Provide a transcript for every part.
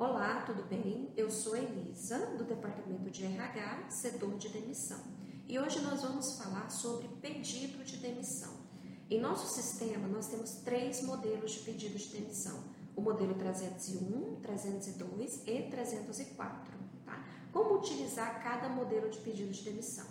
Olá, tudo bem? Eu sou Elisa, do Departamento de RH, setor de demissão. E hoje nós vamos falar sobre pedido de demissão. Em nosso sistema, nós temos três modelos de pedido de demissão: o modelo 301, 302 e 304. Tá? Como utilizar cada modelo de pedido de demissão?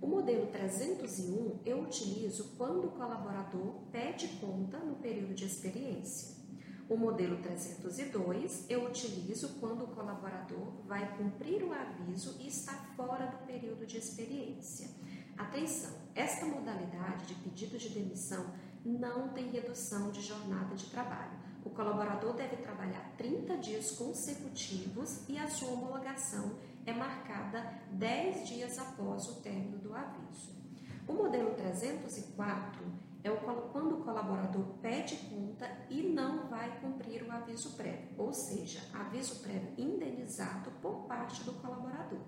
O modelo 301 eu utilizo quando o colaborador pede conta no período de experiência. O modelo 302 eu utilizo quando o colaborador vai cumprir o aviso e está fora do período de experiência. Atenção, esta modalidade de pedido de demissão não tem redução de jornada de trabalho. O colaborador deve trabalhar 30 dias consecutivos e a sua homologação é marcada 10 dias após o término do aviso. O modelo 304 é o, quando o colaborador pede conta e não vai cumprir o aviso prévio, ou seja, aviso prévio indenizado por parte do colaborador.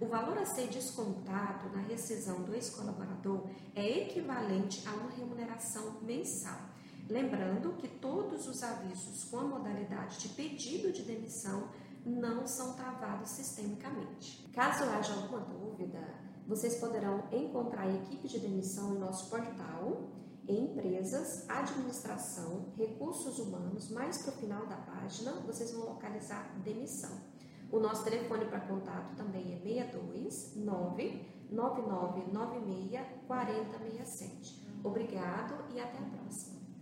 O valor a ser descontado na rescisão do ex-colaborador é equivalente a uma remuneração mensal. Lembrando que todos os avisos com a modalidade de pedido de demissão não são travados sistemicamente. Caso haja alguma dúvida, vocês poderão encontrar a equipe de demissão em nosso portal empresas, administração, recursos humanos, mais para o final da página vocês vão localizar demissão. O nosso telefone para contato também é 62 99996 4067. Obrigado e até a próxima.